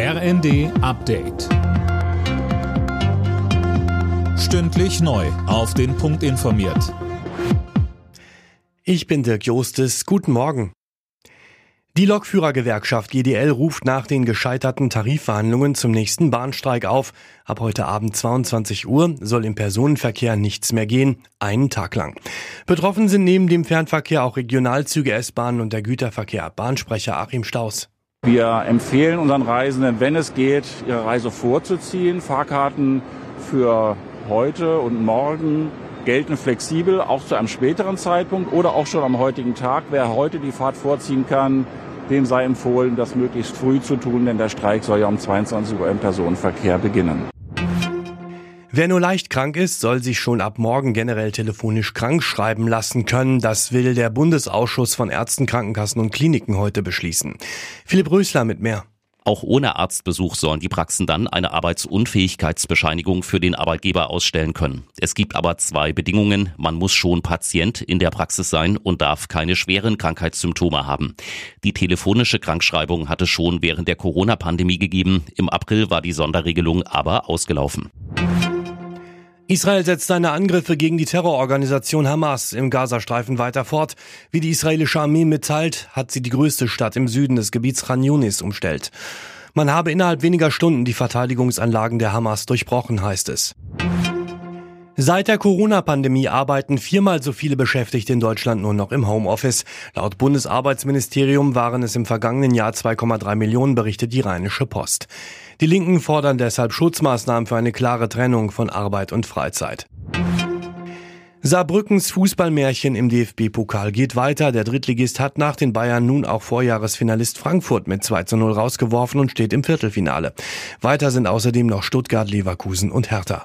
RND Update. Stündlich neu. Auf den Punkt informiert. Ich bin Dirk Jostes. Guten Morgen. Die Lokführergewerkschaft GDL ruft nach den gescheiterten Tarifverhandlungen zum nächsten Bahnstreik auf. Ab heute Abend 22 Uhr soll im Personenverkehr nichts mehr gehen, einen Tag lang. Betroffen sind neben dem Fernverkehr auch Regionalzüge, S-Bahnen und der Güterverkehr. Bahnsprecher Achim Staus. Wir empfehlen unseren Reisenden, wenn es geht, ihre Reise vorzuziehen. Fahrkarten für heute und morgen gelten flexibel, auch zu einem späteren Zeitpunkt oder auch schon am heutigen Tag. Wer heute die Fahrt vorziehen kann, dem sei empfohlen, das möglichst früh zu tun, denn der Streik soll ja um 22 Uhr im Personenverkehr beginnen. Wer nur leicht krank ist, soll sich schon ab morgen generell telefonisch krank schreiben lassen können. Das will der Bundesausschuss von Ärzten, Krankenkassen und Kliniken heute beschließen. Philipp Rösler mit mehr. Auch ohne Arztbesuch sollen die Praxen dann eine Arbeitsunfähigkeitsbescheinigung für den Arbeitgeber ausstellen können. Es gibt aber zwei Bedingungen. Man muss schon Patient in der Praxis sein und darf keine schweren Krankheitssymptome haben. Die telefonische Krankschreibung hatte schon während der Corona-Pandemie gegeben. Im April war die Sonderregelung aber ausgelaufen. Israel setzt seine Angriffe gegen die Terrororganisation Hamas im Gazastreifen weiter fort. Wie die israelische Armee mitteilt, hat sie die größte Stadt im Süden des Gebiets Khan Yunis umstellt. Man habe innerhalb weniger Stunden die Verteidigungsanlagen der Hamas durchbrochen, heißt es. Seit der Corona-Pandemie arbeiten viermal so viele Beschäftigte in Deutschland nur noch im Homeoffice. Laut Bundesarbeitsministerium waren es im vergangenen Jahr 2,3 Millionen, berichtet die Rheinische Post. Die Linken fordern deshalb Schutzmaßnahmen für eine klare Trennung von Arbeit und Freizeit. Saarbrückens Fußballmärchen im DFB-Pokal geht weiter. Der Drittligist hat nach den Bayern nun auch Vorjahresfinalist Frankfurt mit 2 zu 0 rausgeworfen und steht im Viertelfinale. Weiter sind außerdem noch Stuttgart, Leverkusen und Hertha.